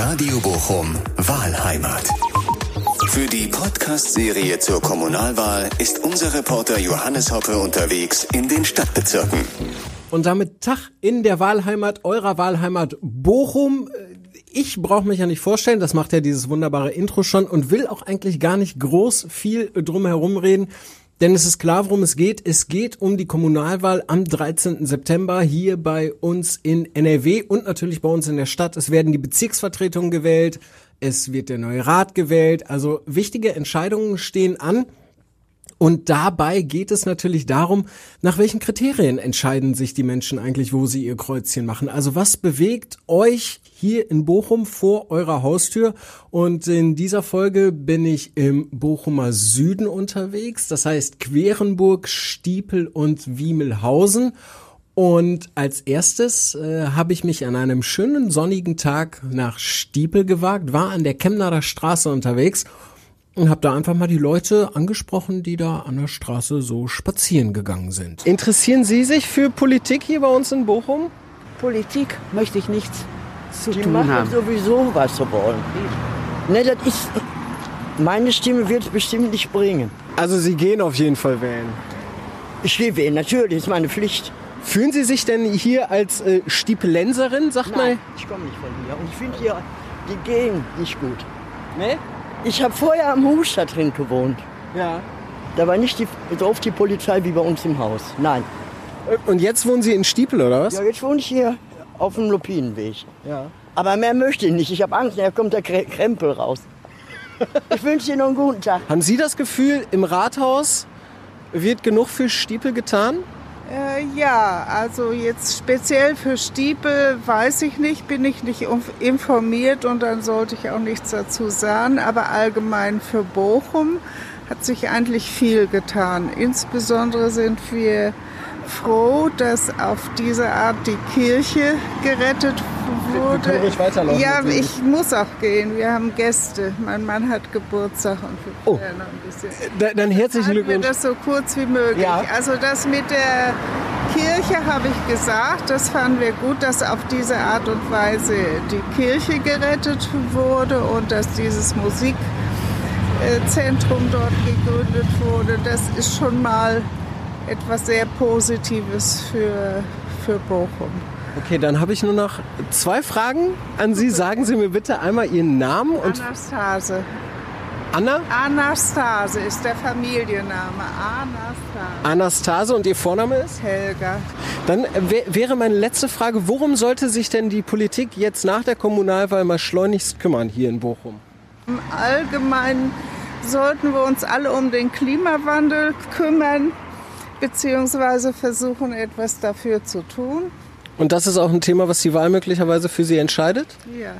Radio Bochum Wahlheimat. Für die Podcast-Serie zur Kommunalwahl ist unser Reporter Johannes Hoppe unterwegs in den Stadtbezirken. Und damit Tag in der Wahlheimat, eurer Wahlheimat Bochum. Ich brauche mich ja nicht vorstellen, das macht ja dieses wunderbare Intro schon und will auch eigentlich gar nicht groß viel drum herum reden. Denn es ist klar, worum es geht. Es geht um die Kommunalwahl am 13. September hier bei uns in NRW und natürlich bei uns in der Stadt. Es werden die Bezirksvertretungen gewählt. Es wird der neue Rat gewählt. Also wichtige Entscheidungen stehen an. Und dabei geht es natürlich darum, nach welchen Kriterien entscheiden sich die Menschen eigentlich, wo sie ihr Kreuzchen machen. Also was bewegt euch hier in Bochum vor eurer Haustür? Und in dieser Folge bin ich im Bochumer Süden unterwegs. Das heißt Querenburg, Stiepel und Wiemelhausen. Und als erstes äh, habe ich mich an einem schönen sonnigen Tag nach Stiepel gewagt, war an der Chemnader Straße unterwegs und habe da einfach mal die Leute angesprochen, die da an der Straße so spazieren gegangen sind. Interessieren Sie sich für Politik hier bei uns in Bochum? Politik möchte ich nichts zu Die tun machen haben. sowieso, was sie wollen. Ne, das ist. Meine Stimme wird es bestimmt nicht bringen. Also Sie gehen auf jeden Fall wählen. Ich gehe wählen, natürlich, ist meine Pflicht. Fühlen Sie sich denn hier als äh, Stiepelenserin, sagt Nein, ich komme nicht von hier. Und ich finde hier die Gegend nicht gut. mal? Ich habe vorher am Hufstadt drin gewohnt. Ja. Da war nicht die, so oft die Polizei wie bei uns im Haus. Nein. Und jetzt wohnen Sie in Stiepel, oder was? Ja, jetzt wohne ich hier auf dem Lupinenweg. Ja. Aber mehr möchte ich nicht. Ich habe Angst, da kommt der Krempel raus. Ich wünsche Ihnen noch einen guten Tag. Haben Sie das Gefühl, im Rathaus wird genug für Stiepel getan? Äh, ja, also jetzt speziell für Stiepel weiß ich nicht, bin ich nicht informiert und dann sollte ich auch nichts dazu sagen. Aber allgemein für Bochum hat sich eigentlich viel getan. Insbesondere sind wir froh, dass auf diese Art die Kirche gerettet wurde. weiterlaufen, ja, ich muss auch gehen. Wir haben Gäste. Mein Mann hat Geburtstag und wir Oh. noch ein bisschen. Da, dann herzlichen Halten wir Glückwunsch. das so kurz wie möglich. Ja. Also das mit der Kirche habe ich gesagt, das fanden wir gut, dass auf diese Art und Weise die Kirche gerettet wurde und dass dieses Musikzentrum dort gegründet wurde. Das ist schon mal etwas sehr Positives für, für Bochum. Okay, dann habe ich nur noch zwei Fragen an Sie. Sagen Sie mir bitte einmal Ihren Namen und Anastase. Anna, Anastase ist der Familienname. Anastase. Anastase und Ihr Vorname ist? Helga. Dann äh, wär, wäre meine letzte Frage, worum sollte sich denn die Politik jetzt nach der Kommunalwahl mal schleunigst kümmern hier in Bochum? Im Allgemeinen sollten wir uns alle um den Klimawandel kümmern, beziehungsweise versuchen, etwas dafür zu tun. Und das ist auch ein Thema, was die Wahl möglicherweise für Sie entscheidet? Ja.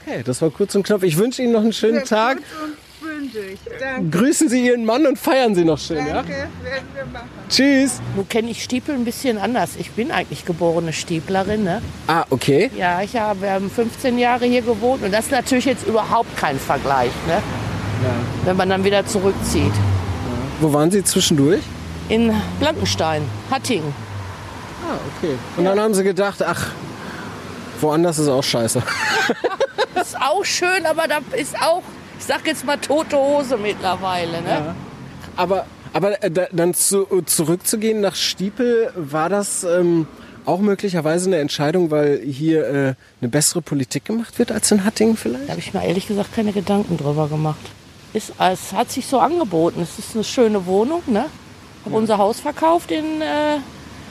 Okay, das war kurz und knapp. Ich wünsche Ihnen noch einen schönen Tag. Gut und bündig. Danke. Grüßen Sie Ihren Mann und feiern Sie noch schön, ja? Danke, werden wir machen. Tschüss. Nun kenne ich Stiepel ein bisschen anders. Ich bin eigentlich geborene Stieplerin. Ne? Ah, okay. Ja, ich habe wir haben 15 Jahre hier gewohnt und das ist natürlich jetzt überhaupt kein Vergleich, ne? wenn man dann wieder zurückzieht. Wo waren Sie zwischendurch? In Blankenstein, Hattingen. Ah, okay. Und dann haben Sie gedacht, ach, woanders ist auch scheiße. Ist auch schön, aber da ist auch, ich sag jetzt mal, tote Hose mittlerweile. Ne? Aber, aber äh, da, dann zu, zurückzugehen nach Stiepel, war das ähm, auch möglicherweise eine Entscheidung, weil hier äh, eine bessere Politik gemacht wird als in Hattingen vielleicht? Da habe ich mir ehrlich gesagt keine Gedanken drüber gemacht. Ist, es hat sich so angeboten. Es ist eine schöne Wohnung. Ne? Habe unser Haus verkauft in äh,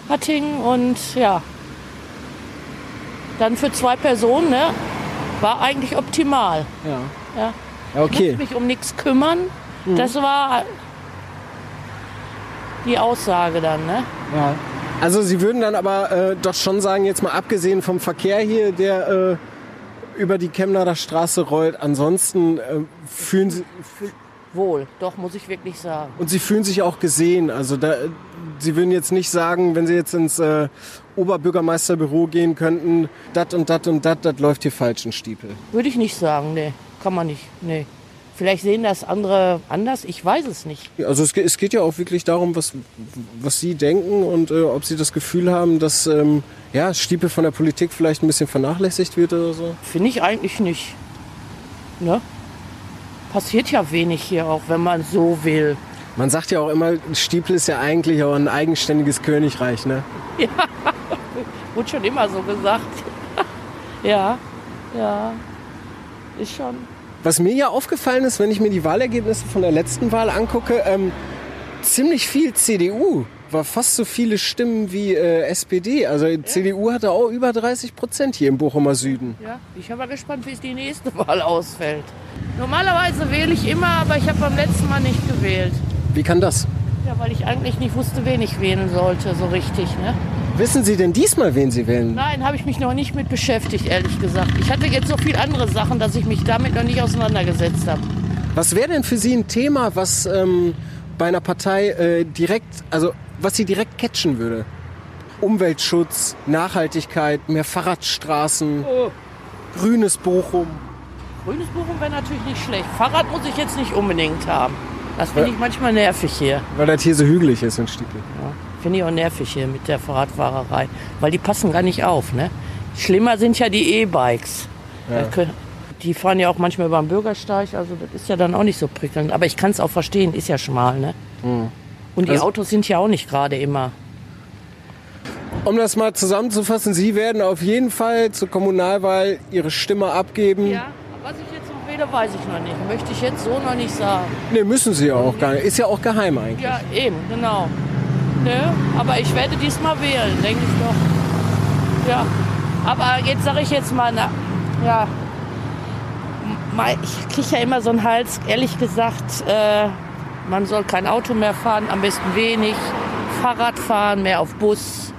Hattingen und ja. Dann für zwei Personen, ne? War eigentlich optimal. Ja. Ja. Ja, Ich okay. musste mich um nichts kümmern. Das war die Aussage dann, ne? Ja. Also Sie würden dann aber äh, doch schon sagen, jetzt mal abgesehen vom Verkehr hier, der äh, über die Chemnader Straße rollt, ansonsten äh, fühlen Sie Wohl, doch, muss ich wirklich sagen. und Sie fühlen sich auch gesehen. Also da, Sie würden jetzt nicht sagen, wenn Sie jetzt ins äh, Oberbürgermeisterbüro gehen könnten, dat und dat und dat, das läuft hier falsch in Stiepel. Würde ich nicht sagen, nee. Kann man nicht, nee. Vielleicht sehen das andere anders, ich weiß es nicht. Also es, es geht ja auch wirklich darum, was, was Sie denken und äh, ob Sie das Gefühl haben, dass ähm, ja, Stiepel von der Politik vielleicht ein bisschen vernachlässigt wird oder so. Finde ich eigentlich nicht. Ne? Passiert ja wenig hier auch, wenn man so will. Man sagt ja auch immer, Stiepel ist ja eigentlich auch ein eigenständiges Königreich, ne? Ja, wurde schon immer so gesagt. ja, ja, ist schon. Was mir ja aufgefallen ist, wenn ich mir die Wahlergebnisse von der letzten Wahl angucke, ähm, ziemlich viel CDU. War fast so viele Stimmen wie äh, SPD. Also ja. CDU hatte auch über 30 Prozent hier im Bochumer Süden. Ja, ich bin mal gespannt, wie es die nächste Wahl ausfällt. Normalerweise wähle ich immer, aber ich habe beim letzten Mal nicht gewählt. Wie kann das? Ja, weil ich eigentlich nicht wusste, wen ich wählen sollte, so richtig. Ne? Wissen Sie denn diesmal, wen Sie wählen? Nein, habe ich mich noch nicht mit beschäftigt, ehrlich gesagt. Ich hatte jetzt so viele andere Sachen, dass ich mich damit noch nicht auseinandergesetzt habe. Was wäre denn für Sie ein Thema, was ähm, bei einer Partei äh, direkt, also was Sie direkt catchen würde? Umweltschutz, Nachhaltigkeit, mehr Fahrradstraßen, oh. grünes Bochum. Grünes Bochum wäre natürlich nicht schlecht. Fahrrad muss ich jetzt nicht unbedingt haben. Das finde ich manchmal nervig hier. Weil das hier so hügelig ist in Stiepel. Ja. Finde ich auch nervig hier mit der Fahrradfahrerei, weil die passen gar nicht auf. Ne? Schlimmer sind ja die E-Bikes. Ja. Die fahren ja auch manchmal über den Bürgersteig, also das ist ja dann auch nicht so prickelnd. Aber ich kann es auch verstehen, ist ja schmal. Ne? Mhm. Und die also, Autos sind ja auch nicht gerade immer. Um das mal zusammenzufassen, Sie werden auf jeden Fall zur Kommunalwahl Ihre Stimme abgeben. Ja, was ich jetzt noch wähle, weiß ich noch nicht. Möchte ich jetzt so noch nicht sagen. Nee, müssen Sie ja auch gar nicht. Ist ja auch geheim eigentlich. Ja, eben, genau. Ne? Aber ich werde diesmal wählen, denke ich doch. Ja. Aber jetzt sage ich jetzt mal, na, ja, ich kriege ja immer so einen Hals, ehrlich gesagt, äh, man soll kein Auto mehr fahren, am besten wenig. Fahrrad fahren, mehr auf Bus.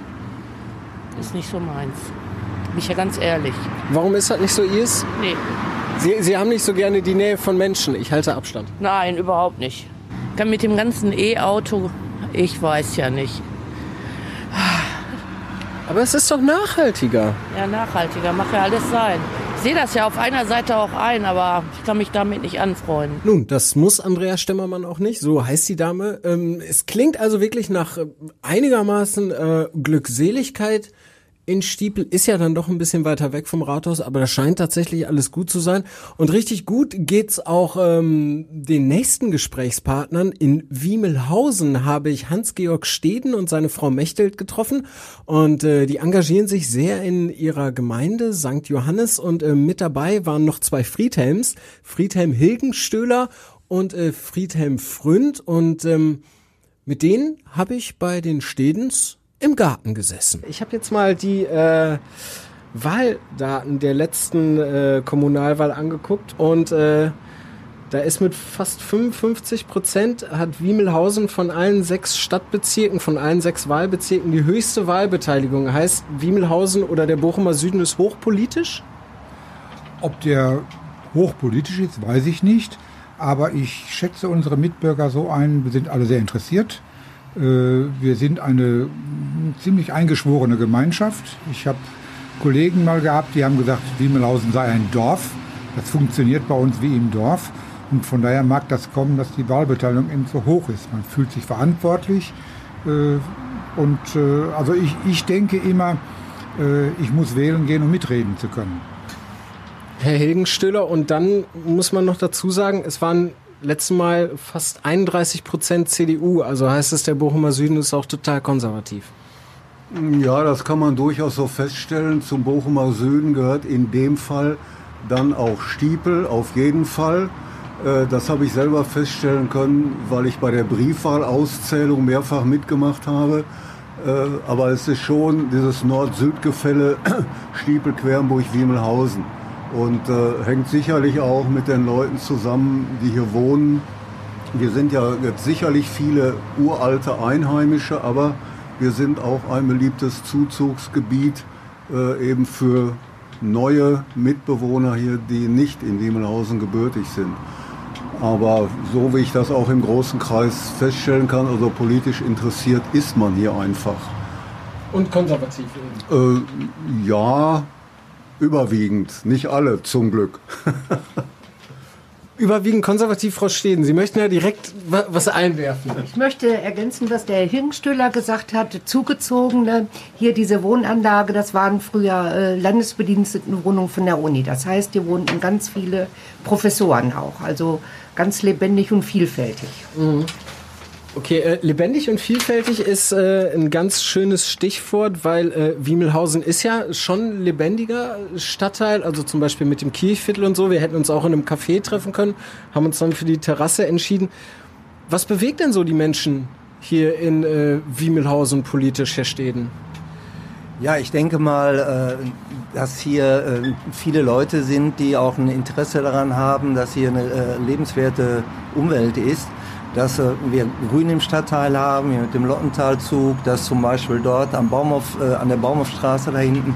Ist nicht so meins. Bin ich ja ganz ehrlich. Warum ist das nicht so ihrs? Nee. Sie, Sie haben nicht so gerne die Nähe von Menschen. Ich halte Abstand. Nein, überhaupt nicht. Ich kann mit dem ganzen E-Auto ich weiß ja nicht. Aber es ist doch nachhaltiger. Ja, nachhaltiger, macht ja alles sein. Ich sehe das ja auf einer Seite auch ein, aber ich kann mich damit nicht anfreunden. Nun, das muss Andrea Stemmermann auch nicht. So heißt die Dame. Ähm, es klingt also wirklich nach äh, einigermaßen äh, Glückseligkeit in Stiepel ist ja dann doch ein bisschen weiter weg vom Rathaus, aber das scheint tatsächlich alles gut zu sein. Und richtig gut geht's auch ähm, den nächsten Gesprächspartnern. In Wiemelhausen habe ich Hans-Georg Steden und seine Frau Mechtelt getroffen. Und äh, die engagieren sich sehr in ihrer Gemeinde St. Johannes. Und äh, mit dabei waren noch zwei Friedhelms, Friedhelm Hilgenstöhler und äh, Friedhelm Fründ. Und ähm, mit denen habe ich bei den Stedens im Garten gesessen. Ich habe jetzt mal die äh, Wahldaten der letzten äh, Kommunalwahl angeguckt und äh, da ist mit fast 55 Prozent hat Wiemelhausen von allen sechs Stadtbezirken, von allen sechs Wahlbezirken die höchste Wahlbeteiligung. Heißt, Wiemelhausen oder der Bochumer Süden ist hochpolitisch? Ob der hochpolitisch ist, weiß ich nicht. Aber ich schätze unsere Mitbürger so ein, wir sind alle sehr interessiert. Äh, wir sind eine ziemlich eingeschworene Gemeinschaft. Ich habe Kollegen mal gehabt, die haben gesagt, Wiemelhausen sei ein Dorf. Das funktioniert bei uns wie im Dorf. Und von daher mag das kommen, dass die Wahlbeteiligung eben so hoch ist. Man fühlt sich verantwortlich. Äh, und äh, also ich, ich denke immer, ich muss wählen gehen, um mitreden zu können. Herr Hilgenstüller, und dann muss man noch dazu sagen, es waren letzten Mal fast 31 Prozent CDU. Also heißt es, der Bochumer Süden ist auch total konservativ. Ja, das kann man durchaus so feststellen. Zum Bochumer Süden gehört in dem Fall dann auch Stiepel, auf jeden Fall. Äh, das habe ich selber feststellen können, weil ich bei der Briefwahlauszählung mehrfach mitgemacht habe. Äh, aber es ist schon dieses Nord-Süd-Gefälle Stiepel, Quernburg, Wiemelhausen und äh, hängt sicherlich auch mit den Leuten zusammen, die hier wohnen. Wir sind ja jetzt sicherlich viele uralte Einheimische, aber wir sind auch ein beliebtes Zuzugsgebiet äh, eben für neue Mitbewohner hier, die nicht in Wiemelhausen gebürtig sind. Aber so wie ich das auch im großen Kreis feststellen kann, also politisch interessiert ist man hier einfach. Und konservativ eben? Äh, ja, Überwiegend, nicht alle, zum Glück. überwiegend konservativ, Frau Steden. Sie möchten ja direkt was einwerfen. Ich möchte ergänzen, was der Herr Hirnstöller gesagt hat. Zugezogene, hier diese Wohnanlage, das waren früher äh, Landesbedienstetenwohnungen von der Uni. Das heißt, hier wohnten ganz viele Professoren auch. Also ganz lebendig und vielfältig. Mhm. Okay, äh, lebendig und vielfältig ist äh, ein ganz schönes Stichwort, weil äh, Wiemelhausen ist ja schon lebendiger Stadtteil, also zum Beispiel mit dem Kirchviertel und so. Wir hätten uns auch in einem Café treffen können, haben uns dann für die Terrasse entschieden. Was bewegt denn so die Menschen hier in äh, Wiemelhausen politisch, Herr Steden? Ja, ich denke mal, äh, dass hier äh, viele Leute sind, die auch ein Interesse daran haben, dass hier eine äh, lebenswerte Umwelt ist dass äh, wir Grün im Stadtteil haben, hier mit dem Lottentalzug, dass zum Beispiel dort am Baumhof, äh, an der Baumhofstraße da hinten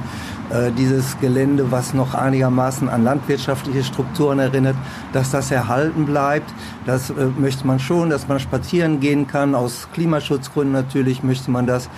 äh, dieses Gelände, was noch einigermaßen an landwirtschaftliche Strukturen erinnert, dass das erhalten bleibt. Das äh, möchte man schon, dass man spazieren gehen kann. Aus Klimaschutzgründen natürlich möchte man das.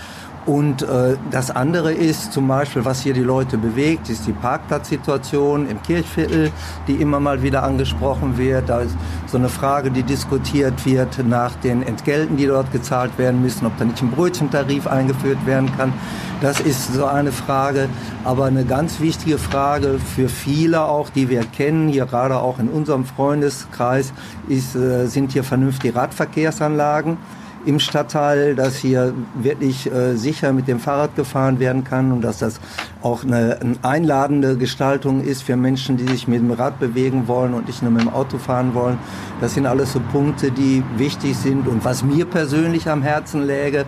Und äh, das andere ist zum Beispiel, was hier die Leute bewegt, ist die Parkplatzsituation im Kirchviertel, die immer mal wieder angesprochen wird. Da ist so eine Frage, die diskutiert wird nach den Entgelten, die dort gezahlt werden müssen, ob da nicht ein Brötchentarif eingeführt werden kann. Das ist so eine Frage, aber eine ganz wichtige Frage für viele auch, die wir kennen, hier gerade auch in unserem Freundeskreis, ist, äh, sind hier vernünftige Radverkehrsanlagen im Stadtteil, dass hier wirklich äh, sicher mit dem Fahrrad gefahren werden kann und dass das auch eine, eine, einladende Gestaltung ist für Menschen, die sich mit dem Rad bewegen wollen und nicht nur mit dem Auto fahren wollen. Das sind alles so Punkte, die wichtig sind und was mir persönlich am Herzen läge.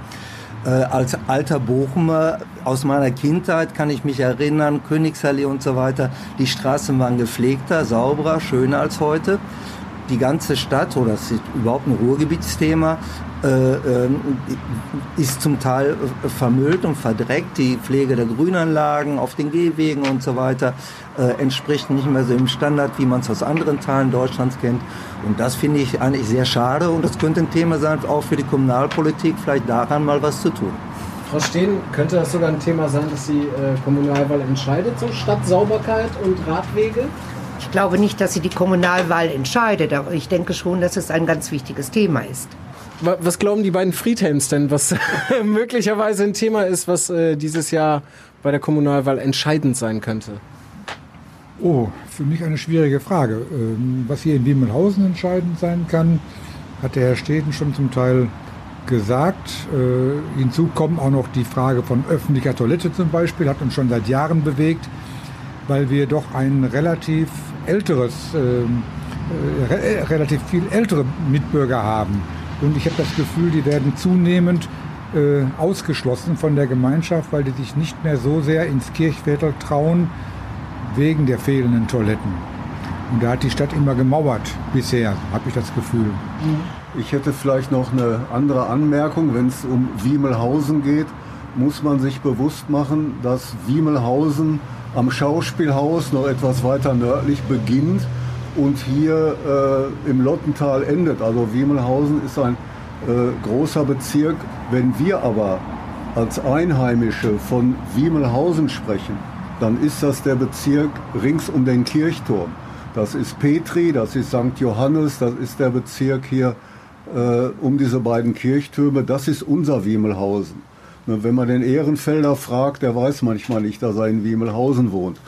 Äh, als alter Bochumer aus meiner Kindheit kann ich mich erinnern, Königsallee und so weiter, die Straßen waren gepflegter, sauberer, schöner als heute die ganze Stadt, oder es ist überhaupt ein Ruhrgebietsthema, äh, ähm, ist zum Teil vermüllt und verdreckt. Die Pflege der Grünanlagen auf den Gehwegen und so weiter äh, entspricht nicht mehr so im Standard, wie man es aus anderen Teilen Deutschlands kennt. Und das finde ich eigentlich sehr schade und das könnte ein Thema sein, auch für die Kommunalpolitik, vielleicht daran mal was zu tun. Frau Steen, könnte das sogar ein Thema sein, dass die äh, Kommunalwahl entscheidet, so Stadtsauberkeit und Radwege? Ich glaube nicht, dass sie die Kommunalwahl entscheidet, aber ich denke schon, dass es ein ganz wichtiges Thema ist. Was glauben die beiden Friedhelms denn, was möglicherweise ein Thema ist, was äh, dieses Jahr bei der Kommunalwahl entscheidend sein könnte? Oh, für mich eine schwierige Frage. Ähm, was hier in Wiemelhausen entscheidend sein kann, hat der Herr Steden schon zum Teil gesagt. Äh, hinzu kommt auch noch die Frage von öffentlicher Toilette zum Beispiel, hat uns schon seit Jahren bewegt, weil wir doch ein relativ älteres, ähm, äh, re relativ viel ältere Mitbürger haben und ich habe das Gefühl, die werden zunehmend äh, ausgeschlossen von der Gemeinschaft, weil die sich nicht mehr so sehr ins Kirchviertel trauen, wegen der fehlenden Toiletten. Und da hat die Stadt immer gemauert bisher, habe ich das Gefühl. Ich hätte vielleicht noch eine andere Anmerkung. Wenn es um Wiemelhausen geht, muss man sich bewusst machen, dass Wiemelhausen am Schauspielhaus noch etwas weiter nördlich beginnt und hier äh, im Lottental endet. Also Wiemelhausen ist ein äh, großer Bezirk. Wenn wir aber als Einheimische von Wiemelhausen sprechen, dann ist das der Bezirk rings um den Kirchturm. Das ist Petri, das ist St. Johannes, das ist der Bezirk hier äh, um diese beiden Kirchtürme. Das ist unser Wiemelhausen. Wenn man den Ehrenfelder fragt, der weiß manchmal nicht, dass er in Wiemelhausen wohnt.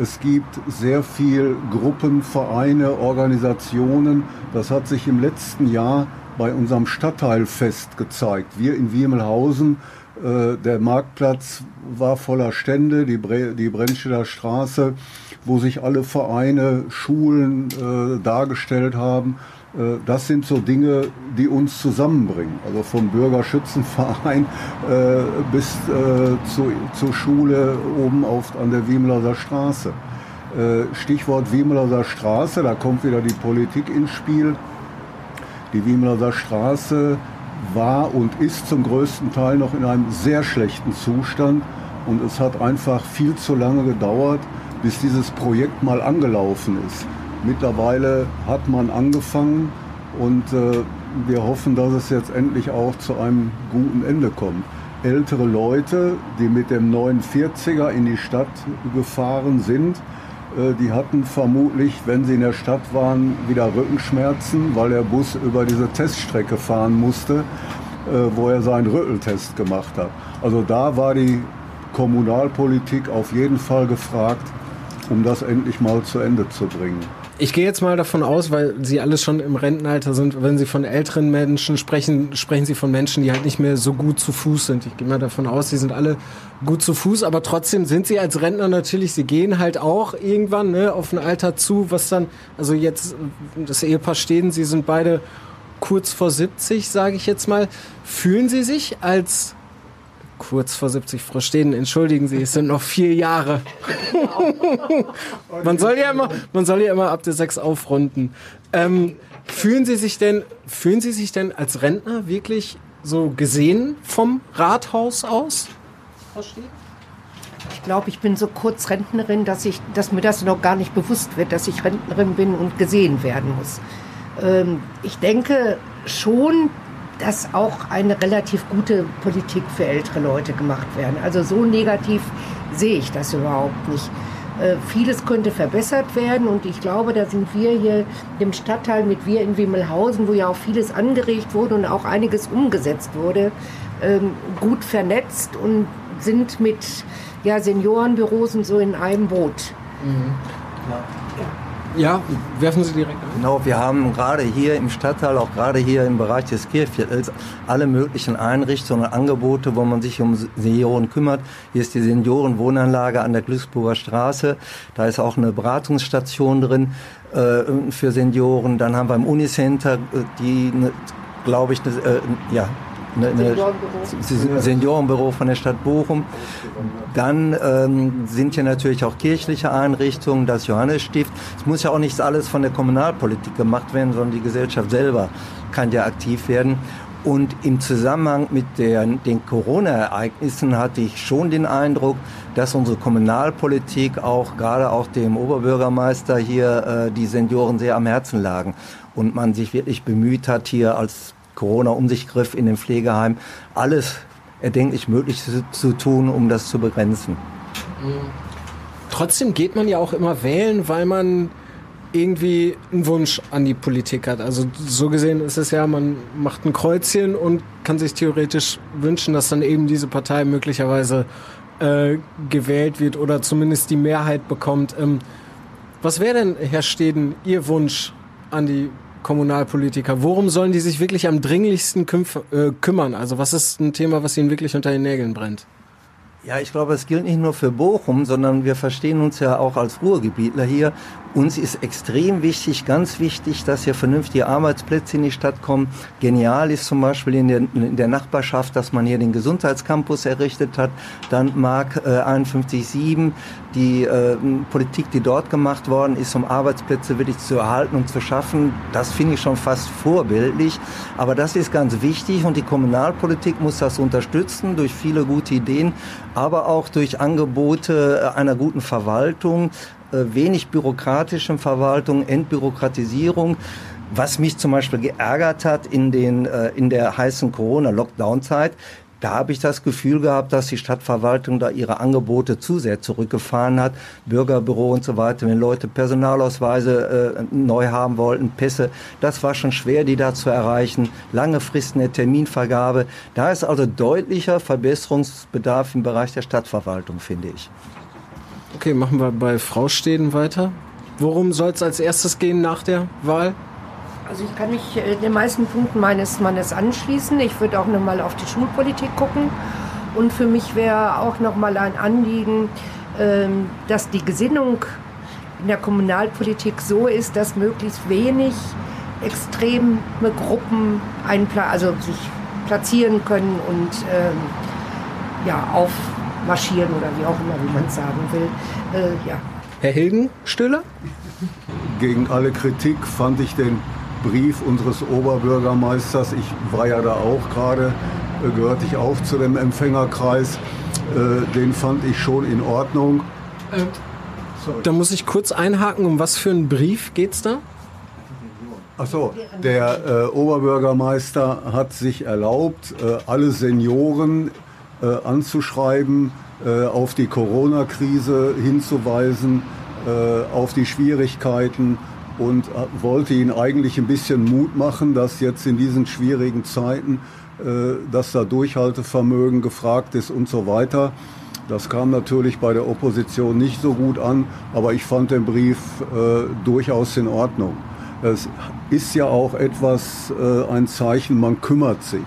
Es gibt sehr viel Gruppen, Vereine, Organisationen. Das hat sich im letzten Jahr bei unserem Stadtteilfest gezeigt. Wir in Wiemelhausen, äh, der Marktplatz war voller Stände, die, Bre die Brennstädter Straße, wo sich alle Vereine, Schulen äh, dargestellt haben. Äh, das sind so Dinge, die uns zusammenbringen. Also vom Bürgerschützenverein äh, bis äh, zu, zur Schule oben auf, an der Wiemeler Straße. Äh, Stichwort Wiemeler Straße, da kommt wieder die Politik ins Spiel. Die Wiemeler Straße war und ist zum größten Teil noch in einem sehr schlechten Zustand und es hat einfach viel zu lange gedauert, bis dieses Projekt mal angelaufen ist. Mittlerweile hat man angefangen und äh, wir hoffen, dass es jetzt endlich auch zu einem guten Ende kommt. Ältere Leute, die mit dem 49er in die Stadt gefahren sind, Äh, die hatten vermutlich, wenn sie in der Stadt waren, wieder Rückenschmerzen, weil der Bus über diese Teststrecke fahren musste, äh, wo er seinen Rütteltest gemacht hat. Also da war die Kommunalpolitik auf jeden Fall gefragt, um das endlich mal zu Ende zu bringen. Ich gehe jetzt mal davon aus, weil Sie alle schon im Rentenalter sind, wenn Sie von älteren Menschen sprechen, sprechen Sie von Menschen, die halt nicht mehr so gut zu Fuß sind. Ich gehe mal davon aus, Sie sind alle gut zu Fuß, aber trotzdem sind Sie als Rentner natürlich, Sie gehen halt auch irgendwann ne, auf ein Alter zu, was dann, also jetzt, das Ehepaar stehen, Sie sind beide kurz vor 70, sage ich jetzt mal. Fühlen Sie sich als kurz vor 70, Frau Steden, entschuldigen Sie, es sind noch vier Jahre. man soll ja immer, man soll ja immer ab der sechs aufrunden. Ähm, fühlen Sie sich denn, fühlen Sie sich denn als Rentner wirklich so gesehen vom Rathaus aus? Ich glaube, ich bin so kurz Rentnerin, dass, ich, dass mir das noch gar nicht bewusst wird, dass ich Rentnerin bin und gesehen werden muss. Ähm, ich denke schon, dass auch eine relativ gute Politik für ältere Leute gemacht werden. Also so negativ sehe ich das überhaupt nicht. Äh, vieles könnte verbessert werden und ich glaube, da sind wir hier im Stadtteil mit wir in Wimmelhausen, wo ja auch vieles angeregt wurde und auch einiges umgesetzt wurde, ähm, gut vernetzt und sind mit ja, Seniorenbüros und so in einem Boot. Mhm. Ja. Ja, werfen Sie direkt an. Genau, wir haben gerade hier im Stadtteil, auch gerade hier im Bereich des Kirchviertels, alle möglichen Einrichtungen, Angebote, wo man sich um Senioren kümmert. Hier ist die Seniorenwohnanlage an der Glücksburger Straße. Da ist auch eine Beratungsstation drin äh, für Senioren. Dann haben wir im Unicenter äh, die, glaube ich, äh, ja, eine, eine Seniorenbüro von der Stadt Bochum. Dann ähm, sind hier natürlich auch kirchliche Einrichtungen, das Johannesstift. Es muss ja auch nicht alles von der Kommunalpolitik gemacht werden, sondern die Gesellschaft selber kann ja aktiv werden. Und im Zusammenhang mit der, den Corona-Ereignissen hatte ich schon den Eindruck, dass unsere Kommunalpolitik auch gerade auch dem Oberbürgermeister hier äh, die Senioren sehr am Herzen lagen und man sich wirklich bemüht hat, hier als Corona um sich griff in dem Pflegeheim, alles erdenklich möglich zu, zu tun, um das zu begrenzen. Trotzdem geht man ja auch immer wählen, weil man irgendwie einen Wunsch an die Politik hat. Also so gesehen ist es ja, man macht ein Kreuzchen und kann sich theoretisch wünschen, dass dann eben diese Partei möglicherweise äh, gewählt wird oder zumindest die Mehrheit bekommt. Ähm, was wäre denn, Herr Steden, Ihr Wunsch an die Kommunalpolitiker? Worum sollen die sich wirklich am dringlichsten äh, kümmern? Also was ist ein Thema, was ihnen wirklich unter den Nägeln brennt? Ja, ich glaube, es gilt nicht nur für Bochum, sondern wir verstehen uns ja auch als Ruhrgebietler hier. Uns ist extrem wichtig, ganz wichtig, dass hier vernünftige Arbeitsplätze in die Stadt kommen. Genial ist zum Beispiel in der, in der Nachbarschaft, dass man hier den Gesundheitscampus errichtet hat. Dann Mark äh, 51.7, die äh, Politik, die dort gemacht worden ist, um Arbeitsplätze wirklich zu erhalten und zu schaffen, das finde ich schon fast vorbildlich. Aber das ist ganz wichtig und die Kommunalpolitik muss das unterstützen durch viele gute Ideen aber auch durch Angebote äh, einer guten Verwaltung, wenig bürokratischen Verwaltung, Entbürokratisierung. Was mich zum Beispiel geärgert hat in, den, äh, in der heißen Corona-Lockdown-Zeit, da habe ich das Gefühl gehabt, dass die Stadtverwaltung da ihre Angebote zu sehr zurückgefahren hat. Bürgerbüro und so weiter, wenn Leute Personalausweise äh, neu haben wollten, Pässe, das war schon schwer, die da zu erreichen. Lange Fristen der Terminvergabe. Da ist also deutlicher Verbesserungsbedarf im Bereich der Stadtverwaltung, finde ich. Okay, machen wir bei Frau Steden weiter. Worum soll es als erstes gehen nach der Wahl? Also ich kann mich äh, den meisten Punkten meines Mannes anschließen. Ich würde auch nochmal auf die Schulpolitik gucken. Und für mich wäre auch nochmal ein Anliegen, ähm, dass die Gesinnung in der Kommunalpolitik so ist, dass möglichst wenig extreme Gruppen also sich platzieren können und ähm, ja, aufmarschieren oder wie auch immer, wie man es sagen will. Äh, ja. Herr Hilgenstüller? Gegen alle Kritik fand ich den Brief unseres Oberbürgermeisters, ich war ja da auch gerade, äh, gehörte ich auch zu dem Empfängerkreis, äh, den fand ich schon in Ordnung. Äh, da muss ich kurz einhaken, um was für einen Brief geht es da? Achso, der äh, Oberbürgermeister hat sich erlaubt, äh, alle Senioren äh, anzuschreiben, auf die Corona-Krise hinzuweisen, äh, auf die Schwierigkeiten und äh, wollte ihnen eigentlich ein bisschen Mut machen, dass jetzt in diesen schwierigen Zeiten, äh, dass da Durchhaltevermögen gefragt ist und so weiter. Das kam natürlich bei der Opposition nicht so gut an, aber ich fand den Brief äh, durchaus in Ordnung. Es ist ja auch etwas, äh, ein Zeichen, man kümmert sich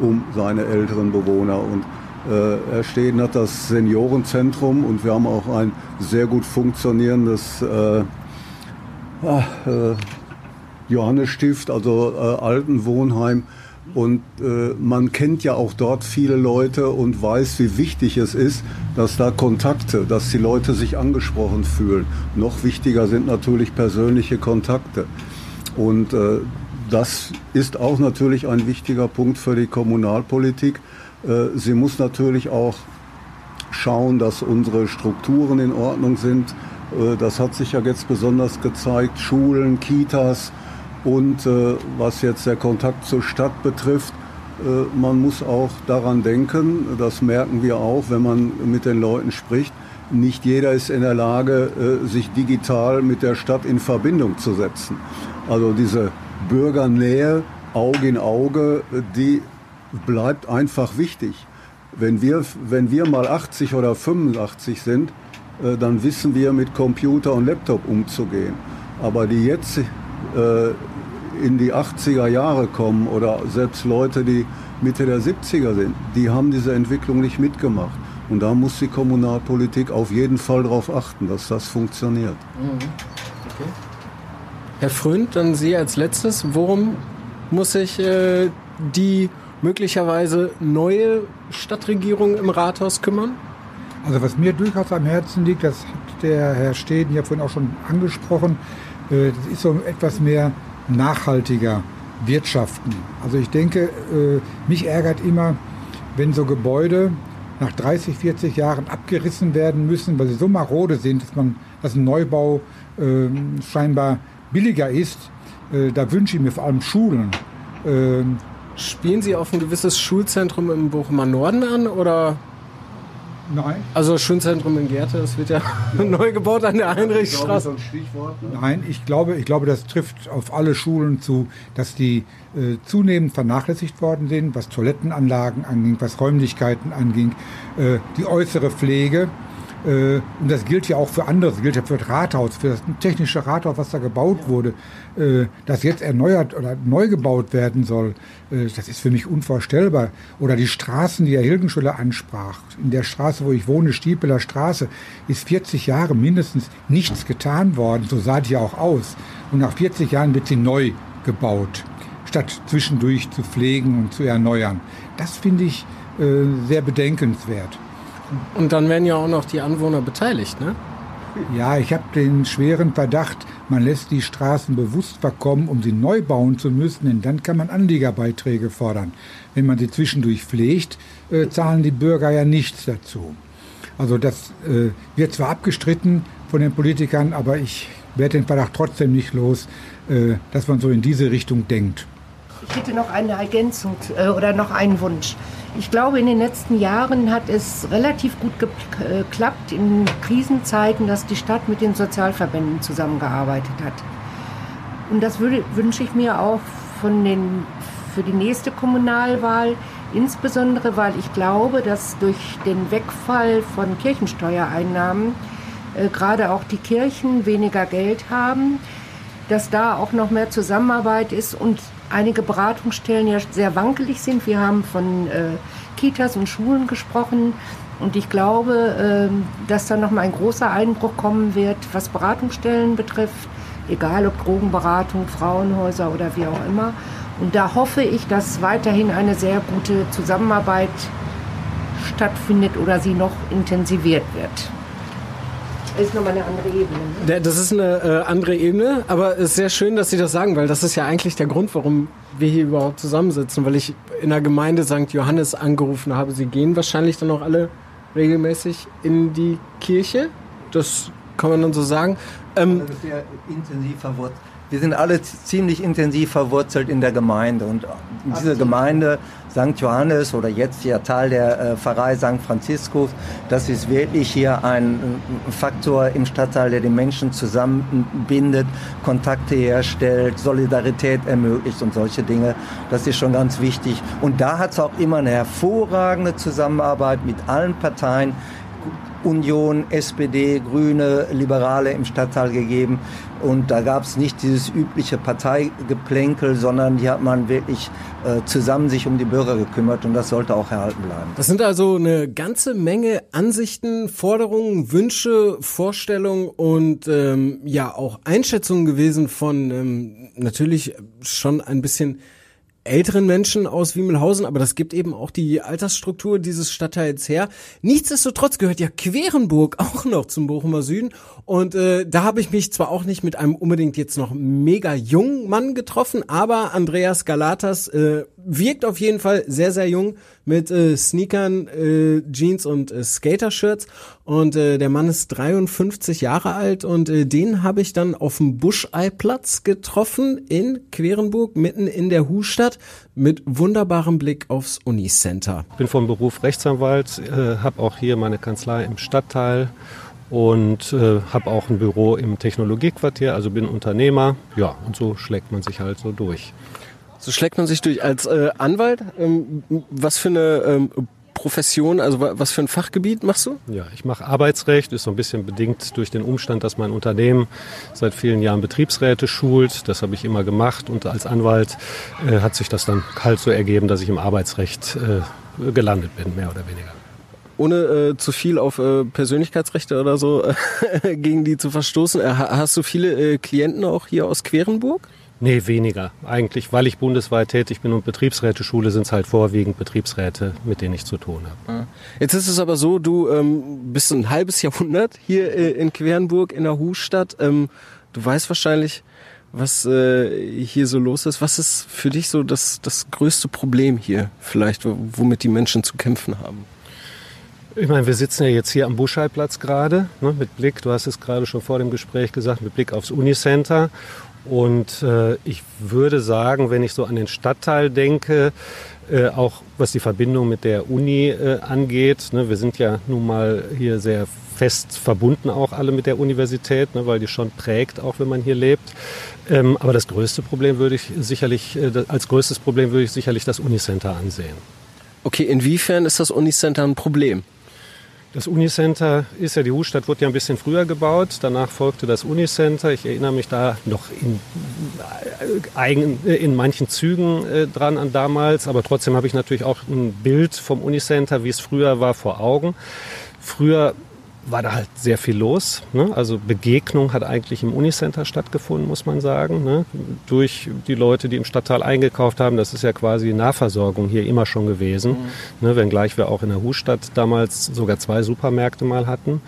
um seine älteren Bewohner. Und äh, Erstehen hat das Seniorenzentrum und wir haben auch ein sehr gut funktionierendes äh, ah, äh, Johannesstift, also äh, Altenwohnheim. Und äh, man kennt ja auch dort viele Leute und weiß, wie wichtig es ist, dass da Kontakte, dass die Leute sich angesprochen fühlen. Noch wichtiger sind natürlich persönliche Kontakte. Und äh, das ist auch natürlich ein wichtiger Punkt für die Kommunalpolitik. Äh, sie muss natürlich auch schauen, dass unsere Strukturen in Ordnung sind. Äh, das hat sich ja jetzt besonders gezeigt. Schulen, Kitas und äh, was jetzt der Kontakt zur Stadt betrifft, man muss auch daran denken, das merken wir auch, wenn man mit den Leuten spricht, nicht jeder ist in der Lage, sich digital mit der Stadt in Verbindung zu setzen. Also diese Bürgernähe, Auge in Auge, die bleibt einfach wichtig. Wenn wir, wenn wir mal 80 oder 85 sind, äh, dann wissen wir mit Computer und Laptop umzugehen. Aber die jetzt äh, in die 80er Jahre kommen oder selbst Leute, die Mitte der 70er sind, die haben diese Entwicklung nicht mitgemacht. Und da muss die Kommunalpolitik auf jeden Fall darauf achten, dass das funktioniert. Mhm. Okay. Herr Frönd, dann Sie als letztes. Worum muss sich äh, die möglicherweise neue Stadtregierung im Rathaus kümmern? Also was mir durchaus am Herzen liegt, das hat der Herr Steden ja vorhin auch schon angesprochen, äh, das ist so etwas mehr nachhaltiger wirtschaften. Also ich denke, äh, mich ärgert immer, wenn so Gebäude nach 30, 40 Jahren abgerissen werden müssen, weil sie so marode sind, dass man, dass ein Neubau ähm, scheinbar billiger ist. Äh, da wünsche ich mir vor allem Schulen, ähm, Spielen Sie auf ein gewisses Schulzentrum im Bochumer Norden an oder? Nein. Also Schulzentrum in Gerte, das wird ja, ja. neu gebaut an der Heinrichstraße. Ne? Nein, ich glaube, ich glaube, das trifft auf alle Schulen zu, dass die äh, zunehmend vernachlässigt worden sind, was Toilettenanlagen anging, was Räumlichkeiten anging, äh, die äußere Pflege. Äh, und das gilt ja auch für andere, das gilt ja für das Rathaus, für das technische Rathaus, was da gebaut wurde, äh, das jetzt erneuert oder neu gebaut werden soll. Äh, das ist für mich unvorstellbar. Oder die Straßen, die Herr Hilgenschüller ansprach. In der Straße, wo ich wohne, Stiepeler Straße, ist 40 Jahre mindestens nichts getan worden. So sah die ja auch aus. Und nach 40 Jahren wird sie neu gebaut, statt zwischendurch zu pflegen und zu erneuern. Das finde ich sehr bedenkenswert. Und dann werden ja auch noch die Anwohner beteiligt, ne? Ja, ich habe den schweren Verdacht, man lässt die Straßen bewusst verkommen, um sie neu bauen zu müssen, denn dann kann man Anliegerbeiträge fordern. Wenn man sie zwischendurch pflegt, äh, zahlen die Bürger ja nichts dazu. Also das äh, wird zwar abgestritten von den Politikern, aber ich werde den Verdacht trotzdem nicht los, äh, dass man so in diese Richtung denkt. Ich hätte noch eine Ergänzung äh, oder noch einen Wunsch. Ich glaube, in den letzten Jahren hat es relativ gut geklappt in Krisenzeiten, dass die Stadt mit den Sozialverbänden zusammengearbeitet hat. Und das würde, wünsche ich mir auch von den, für die nächste Kommunalwahl, insbesondere weil ich glaube, dass durch den Wegfall von Kirchensteuereinnahmen äh, gerade auch die Kirchen weniger Geld haben, dass da auch noch mehr Zusammenarbeit ist und einige Beratungsstellen ja sehr wankelig sind. Wir haben von äh, Kitas und Schulen gesprochen. Und ich glaube, äh, dass da noch mal ein großer Einbruch kommen wird, was Beratungsstellen betrifft, egal ob Drogenberatung, Frauenhäuser oder wie auch immer. Und da hoffe ich, dass weiterhin eine sehr gute Zusammenarbeit stattfindet oder sie noch intensiviert wird. Das ist nochmal eine andere Ebene. Ne? Das ist eine äh, andere Ebene, aber es ist sehr schön, dass Sie das sagen, weil das ist ja eigentlich der Grund, warum wir hier überhaupt zusammensitzen, weil ich in der Gemeinde St. Johannes angerufen habe. Sie gehen wahrscheinlich dann auch alle regelmäßig in die Kirche. Das kann man dann so sagen. Ähm, sehr intensiv verwurzelt. Wir sind alle ziemlich intensiv verwurzelt in der Gemeinde und in dieser Gemeinde St. Johannes oder jetzt hier Teil der äh, Pfarrei St. Franziskus, das ist wirklich hier ein Faktor im Stadtteil, der die Menschen zusammenbindet, Kontakte herstellt, Solidarität ermöglicht und solche Dinge. Das ist schon ganz wichtig. Und da hat es auch immer eine hervorragende Zusammenarbeit mit allen Parteien Union, SPD, Grüne, Liberale im Stadtteil gegeben. Und da gab es nicht dieses übliche Parteigeplänkel, sondern hier hat man wirklich äh, zusammen sich um die Bürger gekümmert und das sollte auch erhalten bleiben. Das sind also eine ganze Menge Ansichten, Forderungen, Wünsche, Vorstellungen und ähm, ja auch Einschätzungen gewesen von ähm, natürlich schon ein bisschen älteren Menschen aus Wiemelhausen, aber das gibt eben auch die Altersstruktur dieses Stadtteils her. Nichtsdestotrotz gehört ja Querenburg auch noch zum Bochumer Süden und äh, da habe ich mich zwar auch nicht mit einem unbedingt jetzt noch mega jungen Mann getroffen, aber Andreas Galatas äh, wirkt auf jeden Fall sehr, sehr jung mit äh, Sneakern, äh, Jeans und äh, Skater-Shirts. Und äh, der Mann ist 53 Jahre alt und äh, den habe ich dann auf dem Buscheiplatz getroffen in Querenburg, mitten in der Hustadt, mit wunderbarem Blick aufs Unicenter. Ich bin vom Beruf Rechtsanwalt, äh, habe auch hier meine Kanzlei im Stadtteil und äh, habe auch ein Büro im Technologiequartier, also bin Unternehmer. Ja, und so schlägt man sich halt so durch. So schlägt man sich durch als äh, Anwalt. Ähm, was für eine ähm, Profession, also was für ein Fachgebiet machst du? Ja, ich mache Arbeitsrecht, ist so ein bisschen bedingt durch den Umstand, dass mein Unternehmen seit vielen Jahren Betriebsräte schult. Das habe ich immer gemacht und als Anwalt äh, hat sich das dann halt so ergeben, dass ich im Arbeitsrecht äh, gelandet bin, mehr oder weniger ohne äh, zu viel auf äh, Persönlichkeitsrechte oder so äh, gegen die zu verstoßen. Äh, hast du viele äh, Klienten auch hier aus Querenburg? Nee, weniger. Eigentlich, weil ich bundesweit tätig bin und Betriebsräte-Schule sind es halt vorwiegend Betriebsräte, mit denen ich zu tun habe. Ah. Jetzt ist es aber so, du ähm, bist ein halbes Jahrhundert hier äh, in Querenburg in der Husstadt. Ähm, du weißt wahrscheinlich, was äh, hier so los ist. Was ist für dich so das, das größte Problem hier vielleicht, womit die Menschen zu kämpfen haben? Ich meine, wir sitzen ja jetzt hier am Buscheiplatz gerade, ne, mit Blick, du hast es gerade schon vor dem Gespräch gesagt, mit Blick aufs Unicenter. Und äh, ich würde sagen, wenn ich so an den Stadtteil denke, äh, auch was die Verbindung mit der Uni äh, angeht, ne, wir sind ja nun mal hier sehr fest verbunden auch alle mit der Universität, ne, weil die schon prägt, auch wenn man hier lebt. Ähm, aber das größte Problem würde ich sicherlich, äh, als größtes Problem würde ich sicherlich das Unicenter ansehen. Okay, inwiefern ist das Unicenter ein Problem? Das Unicenter ist ja, die Hutstadt wurde ja ein bisschen früher gebaut. Danach folgte das Unicenter. Ich erinnere mich da noch in, äh, in manchen Zügen äh, dran an damals. Aber trotzdem habe ich natürlich auch ein Bild vom Unicenter, wie es früher war, vor Augen. Früher war da halt sehr viel los. Ne? Also Begegnung hat eigentlich im Unicenter stattgefunden, muss man sagen. Ne? Durch die Leute, die im Stadtteil eingekauft haben. Das ist ja quasi Nahversorgung hier immer schon gewesen. Mhm. Ne? Wenngleich wir auch in der Husstadt damals sogar zwei Supermärkte mal hatten.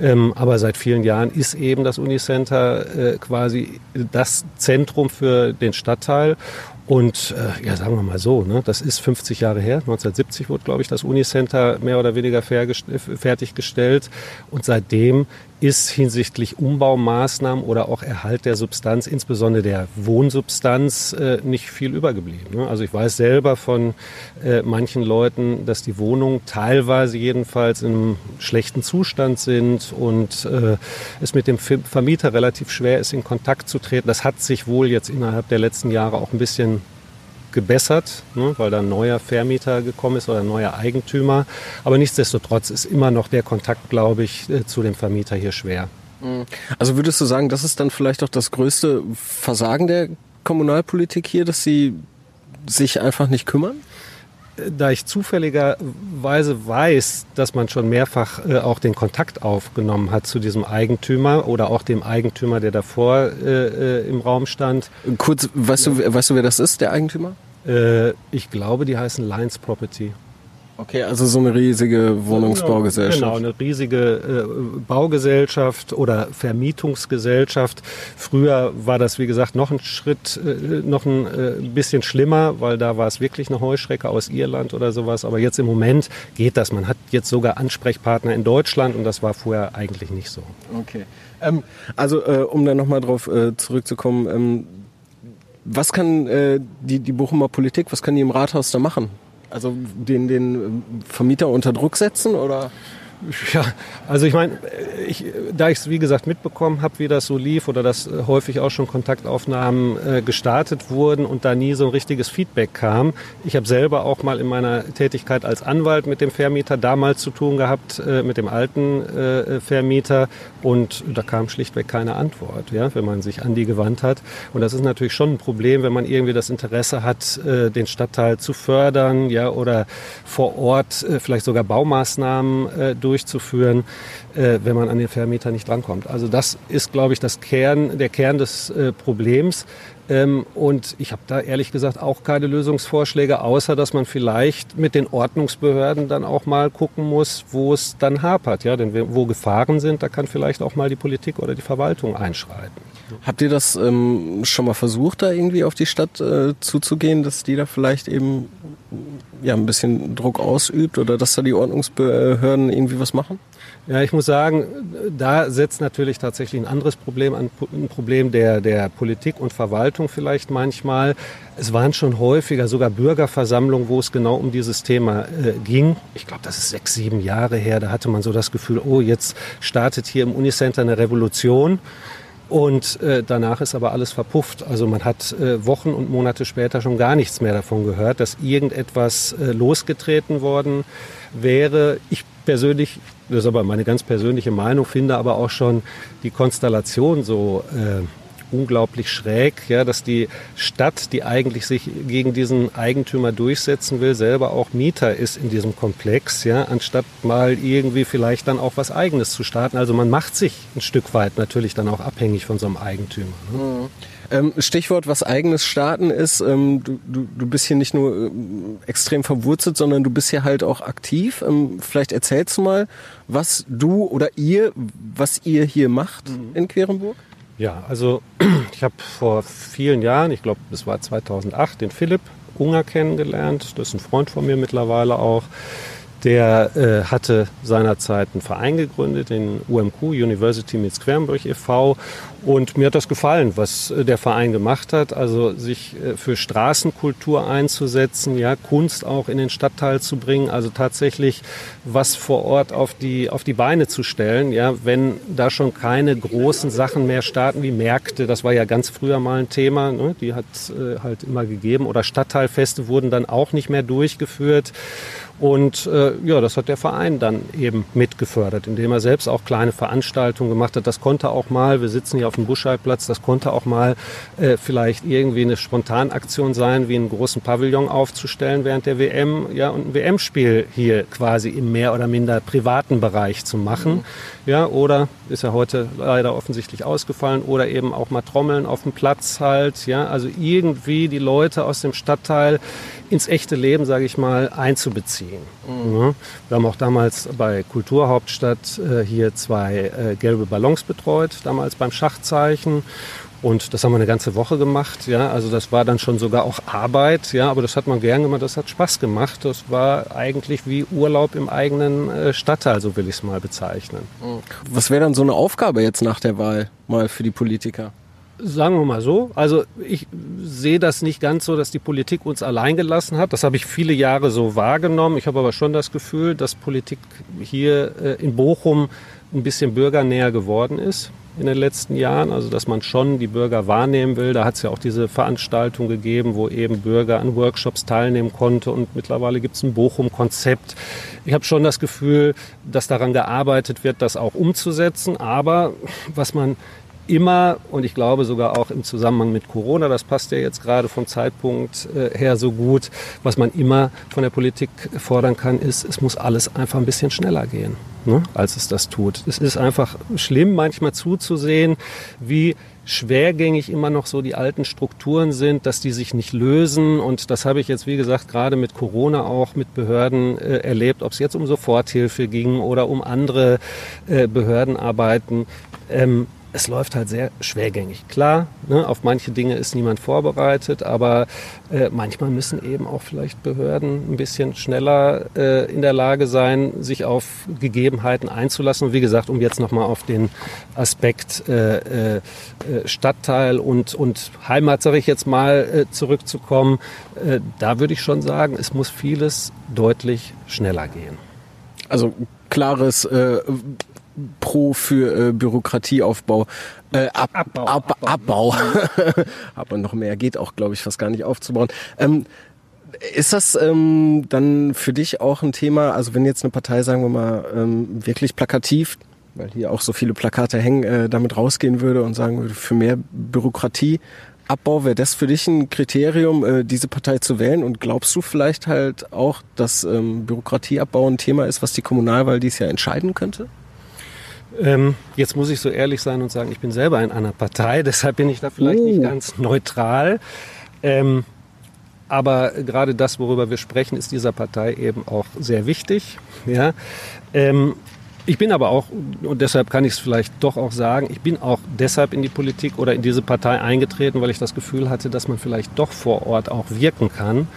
Ähm, aber seit vielen Jahren ist eben das Unicenter äh, quasi das Zentrum für den Stadtteil. Und äh, ja, sagen wir mal so, ne, das ist 50 Jahre her. 1970 wurde, glaube ich, das Unicenter mehr oder weniger fertiggestellt. Und seitdem ist hinsichtlich Umbaumaßnahmen oder auch Erhalt der Substanz, insbesondere der Wohnsubstanz, äh, nicht viel übergeblieben. Ne? Also ich weiß selber von äh, manchen Leuten, dass die Wohnungen teilweise jedenfalls in einem schlechten Zustand sind und äh, es mit dem Vermieter relativ schwer ist, in Kontakt zu treten. Das hat sich wohl jetzt innerhalb der letzten Jahre auch ein bisschen gebessert, ne, weil da ein neuer Vermieter gekommen ist oder ein neuer Eigentümer. Aber nichtsdestotrotz ist immer noch der Kontakt, glaube ich, äh, zu dem Vermieter hier schwer. Mhm. Also würdest du sagen, das ist dann vielleicht auch das größte Versagen der Kommunalpolitik hier, dass sie sich einfach nicht kümmern? Da ich zufälligerweise weiß, dass man schon mehrfach äh, auch den Kontakt aufgenommen hat zu diesem Eigentümer oder auch dem Eigentümer, der davor äh, äh im Raum stand. Kurz, weißt, ja. du, weißt du, wer das ist, der Eigentümer? Äh, ich glaube, die heißen Lions Property. Okay, also so eine riesige Wohnungsbaugesellschaft. Genau, eine riesige äh, Baugesellschaft oder Vermietungsgesellschaft. Früher war das, wie gesagt, noch ein Schritt, äh, noch ein äh, bisschen schlimmer, weil da war es wirklich eine Heuschrecke aus Irland oder sowas. Aber jetzt im Moment geht das. Man hat jetzt sogar Ansprechpartner in Deutschland und das war vorher eigentlich nicht so. Okay. Ähm, also, äh, um da nochmal drauf äh, zurückzukommen, ähm, was kann äh, die, die Bochumer Politik, was kann die im Rathaus da machen? Also den, den Vermieter unter Druck setzen oder? Ja, also ich meine, ich, da ich es wie gesagt mitbekommen habe, wie das so lief oder dass äh, häufig auch schon Kontaktaufnahmen äh, gestartet wurden und da nie so ein richtiges Feedback kam. Ich habe selber auch mal in meiner Tätigkeit als Anwalt mit dem Vermieter damals zu tun gehabt, äh, mit dem alten äh, Vermieter und da kam schlichtweg keine Antwort, ja, wenn man sich an die gewandt hat. Und das ist natürlich schon ein Problem, wenn man irgendwie das Interesse hat, äh, den Stadtteil zu fördern, ja, oder vor Ort äh, vielleicht sogar Baumaßnahmen durchzuführen durchzuführen, äh, wenn man an den Vermieter nicht drankommt. Also das ist, glaube ich, das Kern, der Kern des äh, Problems. Ähm, und ich habe da ehrlich gesagt auch keine Lösungsvorschläge, außer dass man vielleicht mit den Ordnungsbehörden dann auch mal gucken muss, wo es dann hapert. Ja? Denn wo Gefahren sind, da kann vielleicht auch mal die Politik oder die Verwaltung einschreiten. Habt ihr das ähm, schon mal versucht, da irgendwie auf die Stadt äh, zuzugehen, dass die da vielleicht eben ja, ein bisschen Druck ausübt oder dass da die Ordnungsbehörden irgendwie was machen? Ja, ich muss sagen, da setzt natürlich tatsächlich ein anderes Problem an, ein Problem der, der Politik und Verwaltung vielleicht manchmal. Es waren schon häufiger sogar Bürgerversammlungen, wo es genau um dieses Thema äh, ging. Ich glaube, das ist sechs, sieben Jahre her. Da hatte man so das Gefühl, oh, jetzt startet hier im Unicenter eine Revolution. Und äh, danach ist aber alles verpufft. Also man hat äh, Wochen und Monate später schon gar nichts mehr davon gehört, dass irgendetwas äh, losgetreten worden wäre. Ich persönlich, das ist aber meine ganz persönliche Meinung, finde aber auch schon die Konstellation so äh, unglaublich schräg, ja, dass die Stadt, die eigentlich sich gegen diesen Eigentümer durchsetzen will, selber auch Mieter ist in diesem Komplex, ja, anstatt mal irgendwie vielleicht dann auch was Eigenes zu starten. Also man macht sich ein Stück weit natürlich dann auch abhängig von so einem Eigentümer. Ne? Mhm. Ähm, Stichwort, was eigenes starten ist, ähm, du, du, du bist hier nicht nur ähm, extrem verwurzelt, sondern du bist hier halt auch aktiv. Ähm, vielleicht erzählst du mal, was du oder ihr, was ihr hier macht mhm. in Querenburg? Ja, also ich habe vor vielen Jahren, ich glaube, es war 2008, den Philipp Unger kennengelernt. Das ist ein Freund von mir mittlerweile auch. Der äh, hatte seinerzeit einen Verein gegründet, den UMQ, University Meets Quernburg e.V. Und mir hat das gefallen, was äh, der Verein gemacht hat. Also sich äh, für Straßenkultur einzusetzen, ja, Kunst auch in den Stadtteil zu bringen, also tatsächlich was vor Ort auf die, auf die Beine zu stellen, ja, wenn da schon keine großen Sachen mehr starten wie Märkte, das war ja ganz früher mal ein Thema, ne, die hat äh, halt immer gegeben, oder Stadtteilfeste wurden dann auch nicht mehr durchgeführt. Und äh, ja, das hat der Verein dann eben mitgefördert, indem er selbst auch kleine Veranstaltungen gemacht hat. Das konnte auch mal, wir sitzen hier auf dem Buschheidplatz, das konnte auch mal äh, vielleicht irgendwie eine Spontanaktion sein, wie einen großen Pavillon aufzustellen während der WM, ja, und ein WM-Spiel hier quasi im mehr oder minder privaten Bereich zu machen. Mhm. Ja, oder ist ja heute leider offensichtlich ausgefallen, oder eben auch mal Trommeln auf dem Platz halt, ja, also irgendwie die Leute aus dem Stadtteil ins echte Leben, sage ich mal, einzubeziehen. Mhm. Ja. Wir haben auch damals bei Kulturhauptstadt äh, hier zwei äh, gelbe Ballons betreut, damals beim Schachzeichen. Und das haben wir eine ganze Woche gemacht. Ja, also das war dann schon sogar auch Arbeit. Ja, aber das hat man gern gemacht. Das hat Spaß gemacht. Das war eigentlich wie Urlaub im eigenen äh, Stadtteil, so will ich es mal bezeichnen. Mhm. Was wäre dann so eine Aufgabe jetzt nach der Wahl mal für die Politiker? Sagen wir mal so. Also ich sehe das nicht ganz so, dass die Politik uns allein gelassen hat. Das habe ich viele Jahre so wahrgenommen. Ich habe aber schon das Gefühl, dass Politik hier äh, in Bochum ein bisschen bürgernäher geworden ist in den letzten Jahren, also dass man schon die Bürger wahrnehmen will. Da hat es ja auch diese Veranstaltung gegeben, wo eben Bürger an Workshops teilnehmen konnte und mittlerweile gibt es ein Bochum-Konzept. Ich habe schon das Gefühl, dass daran gearbeitet wird, das auch umzusetzen. Aber was man immer, und ich glaube sogar auch im Zusammenhang mit Corona, das passt ja jetzt gerade vom Zeitpunkt äh, her so gut, was man immer von der Politik fordern kann, ist, es muss alles einfach ein bisschen schneller gehen, ne, als es das tut. Es ist einfach schlimm, manchmal zuzusehen, wie schwergängig immer noch so die alten Strukturen sind, dass die sich nicht lösen. Und das habe ich jetzt, wie gesagt, gerade mit Corona auch mit Behörden äh, erlebt, ob es jetzt um Soforthilfe ging oder um andere äh, Behördenarbeiten. Ähm, es läuft halt sehr schwergängig. Klar, ne, auf manche Dinge ist niemand vorbereitet, aber äh, manchmal müssen eben auch vielleicht Behörden ein bisschen schneller äh, in der Lage sein, sich auf Gegebenheiten einzulassen. Und wie gesagt, um jetzt nochmal auf den Aspekt äh, äh, Stadtteil und, und Heimat, sage ich jetzt mal, äh, zurückzukommen, äh, da würde ich schon sagen, es muss vieles deutlich schneller gehen. Also klares äh, Pro für äh, Bürokratieaufbau. Äh, ab, Abbau. Ab, Abbau. Abbau. Aber noch mehr geht auch, glaube ich, fast gar nicht aufzubauen. Ähm, ist das ähm, dann für dich auch ein Thema, also wenn jetzt eine Partei, sagen wir mal, ähm, wirklich plakativ, weil hier auch so viele Plakate hängen, äh, damit rausgehen würde und sagen würde, für mehr Bürokratie, Abbau, wäre das für dich ein Kriterium, äh, diese Partei zu wählen? Und glaubst du vielleicht halt auch, dass ähm, Bürokratieabbau ein Thema ist, was die Kommunalwahl dies Jahr entscheiden könnte? Ähm, jetzt muss ich so ehrlich sein und sagen, ich bin selber in einer Partei, deshalb bin ich da vielleicht oh. nicht ganz neutral. Ähm, aber gerade das, worüber wir sprechen, ist dieser Partei eben auch sehr wichtig. Ja? Ähm, ich bin aber auch, und deshalb kann ich es vielleicht doch auch sagen, ich bin auch deshalb in die Politik oder in diese Partei eingetreten, weil ich das Gefühl hatte, dass man vielleicht doch vor Ort auch wirken kann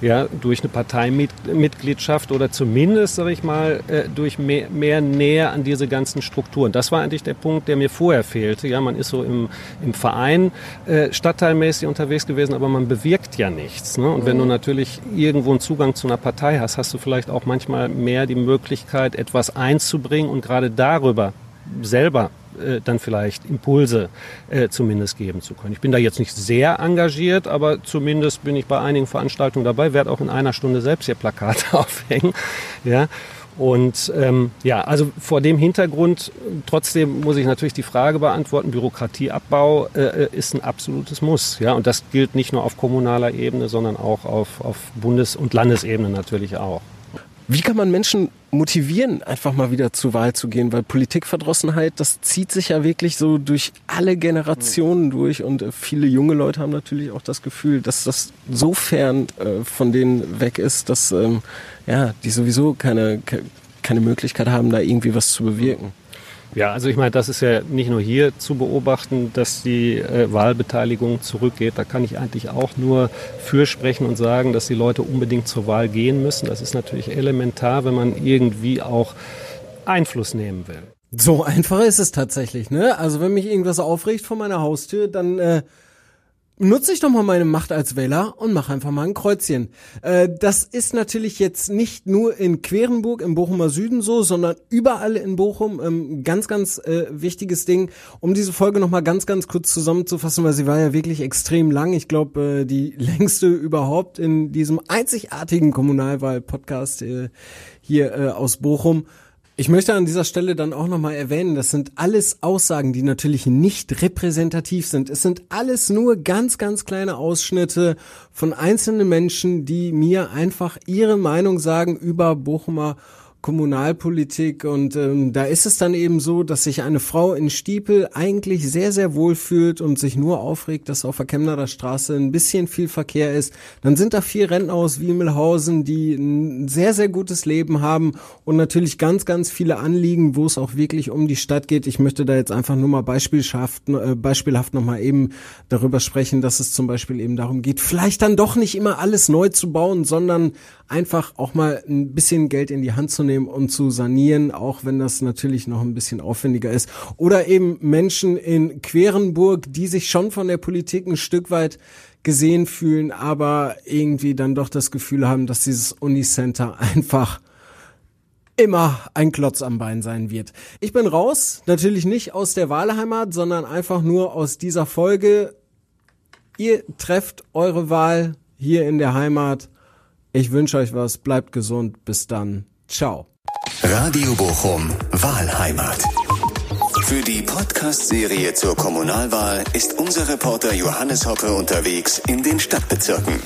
ja, durch eine Parteimitgliedschaft oder zumindest, sage ich mal, äh, durch mehr, mehr Nähe an diese ganzen Strukturen. Das war eigentlich der Punkt, der mir vorher fehlte. Ja, man ist so im, im Verein äh, stadtteilmäßig unterwegs gewesen, aber man bewirkt ja nichts. Ne? Und wenn du mhm. natürlich irgendwo einen Zugang zu einer Partei hast, hast du vielleicht auch manchmal mehr die Möglichkeit, etwas einzubringen und gerade darüber selber äh, dann vielleicht Impulse äh, zumindest geben zu können. Ich bin da jetzt nicht sehr engagiert, aber zumindest bin ich bei einigen Veranstaltungen dabei, werde auch in einer Stunde selbst hier Plakate aufhängen. Ja. Und ähm, ja, also vor dem Hintergrund, trotzdem muss ich natürlich die Frage beantworten, Bürokratieabbau äh, äh ist ein absolutes Muss. Ja, und das gilt nicht nur auf kommunaler Ebene, sondern auch auf, auf Bundes- und Landesebene natürlich auch. Wie kann man Menschen motivieren, einfach mal wieder zur Wahl zu gehen? Weil Politikverdrossenheit, das zieht sich ja wirklich so durch alle Generationen durch und äh, viele junge Leute haben natürlich auch das Gefühl, dass das so fern äh, von denen weg ist, dass ähm, ja, die sowieso keine, keine Möglichkeit haben, da irgendwie was zu bewirken. Ja, also ich meine, das ist ja nicht nur hier zu beobachten, dass die äh, Wahlbeteiligung zurückgeht. Da kann ich eigentlich auch nur fürsprechen und sagen, dass die Leute unbedingt zur Wahl gehen müssen. Das ist natürlich elementar, wenn man irgendwie auch Einfluss nehmen will. So einfach ist es tatsächlich, ne? Also wenn mich irgendwas aufregt vor meiner Haustür, dann äh, nutze ich doch mal meine Macht als Wähler und mache einfach mal ein Kreuzchen. Äh, das ist natürlich jetzt nicht nur in Querenburg im Bochumer Süden so, sondern überall in Bochum. Ähm, ganz, ganz äh, wichtiges Ding. Um diese Folge noch mal ganz, ganz kurz zusammenzufassen, weil sie war ja wirklich extrem lang. Ich glaube, äh, die längste überhaupt in diesem einzigartigen Kommunalwahl-Podcast äh, hier äh, aus Bochum. Ich möchte an dieser Stelle dann auch nochmal erwähnen, das sind alles Aussagen, die natürlich nicht repräsentativ sind. Es sind alles nur ganz, ganz kleine Ausschnitte von einzelnen Menschen, die mir einfach ihre Meinung sagen über Bochumer Kommunalpolitik und ähm, da ist es dann eben so, dass sich eine Frau in Stiepel eigentlich sehr, sehr wohl fühlt und sich nur aufregt, dass auf der Chemnader Straße ein bisschen viel Verkehr ist. Dann sind da vier Rentner aus Wiemelhausen, die ein sehr, sehr gutes Leben haben und natürlich ganz, ganz viele Anliegen, wo es auch wirklich um die Stadt geht. Ich möchte da jetzt einfach nur mal beispielhaft, äh, beispielhaft nochmal eben darüber sprechen, dass es zum Beispiel eben darum geht, vielleicht dann doch nicht immer alles neu zu bauen, sondern einfach auch mal ein bisschen Geld in die Hand zu nehmen und zu sanieren, auch wenn das natürlich noch ein bisschen aufwendiger ist. Oder eben Menschen in Querenburg, die sich schon von der Politik ein Stück weit gesehen fühlen, aber irgendwie dann doch das Gefühl haben, dass dieses Unicenter einfach immer ein Klotz am Bein sein wird. Ich bin raus, natürlich nicht aus der Wahlheimat, sondern einfach nur aus dieser Folge. Ihr trefft eure Wahl hier in der Heimat ich wünsche euch was, bleibt gesund, bis dann. Ciao. Radio Bochum, Wahlheimat. Für die Podcast-Serie zur Kommunalwahl ist unser Reporter Johannes Hoppe unterwegs in den Stadtbezirken.